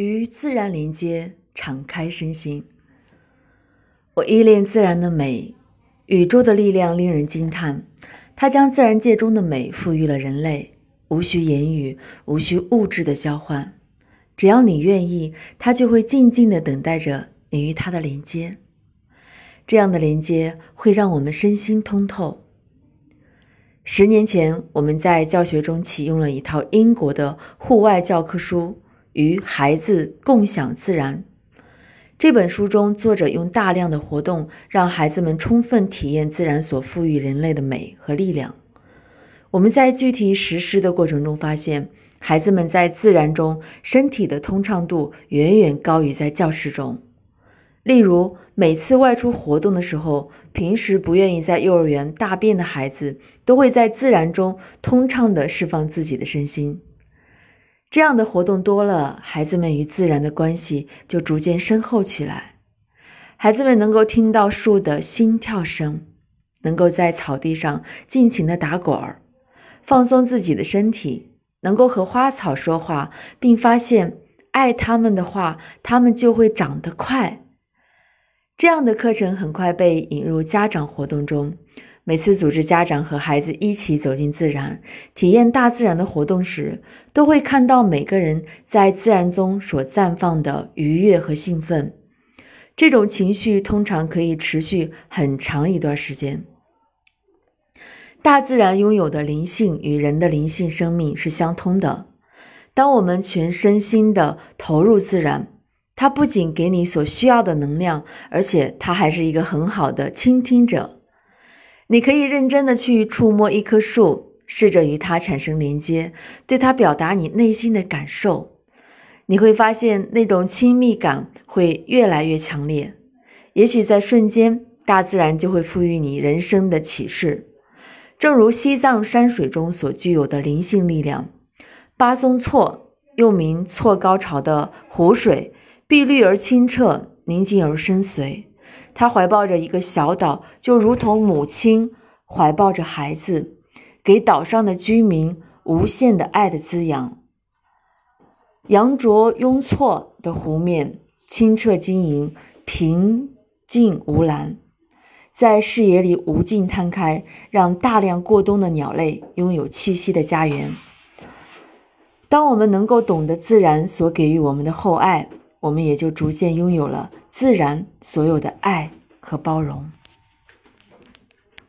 与自然连接，敞开身心。我依恋自然的美，宇宙的力量令人惊叹。它将自然界中的美赋予了人类，无需言语，无需物质的交换。只要你愿意，它就会静静的等待着你与它的连接。这样的连接会让我们身心通透。十年前，我们在教学中启用了一套英国的户外教科书。与孩子共享自然这本书中，作者用大量的活动让孩子们充分体验自然所赋予人类的美和力量。我们在具体实施的过程中发现，孩子们在自然中身体的通畅度远远高于在教室中。例如，每次外出活动的时候，平时不愿意在幼儿园大便的孩子，都会在自然中通畅地释放自己的身心。这样的活动多了，孩子们与自然的关系就逐渐深厚起来。孩子们能够听到树的心跳声，能够在草地上尽情的打滚儿，放松自己的身体，能够和花草说话，并发现爱它们的话，它们就会长得快。这样的课程很快被引入家长活动中。每次组织家长和孩子一起走进自然，体验大自然的活动时，都会看到每个人在自然中所绽放的愉悦和兴奋。这种情绪通常可以持续很长一段时间。大自然拥有的灵性与人的灵性生命是相通的。当我们全身心的投入自然，它不仅给你所需要的能量，而且它还是一个很好的倾听者。你可以认真的去触摸一棵树，试着与它产生连接，对它表达你内心的感受。你会发现那种亲密感会越来越强烈。也许在瞬间，大自然就会赋予你人生的启示。正如西藏山水中所具有的灵性力量，巴松措又名措高潮的湖水，碧绿而清澈，宁静而深邃。他怀抱着一个小岛，就如同母亲怀抱着孩子，给岛上的居民无限的爱的滋养。羊卓雍措的湖面清澈晶莹，平静无澜，在视野里无尽摊开，让大量过冬的鸟类拥有栖息的家园。当我们能够懂得自然所给予我们的厚爱。我们也就逐渐拥有了自然所有的爱和包容。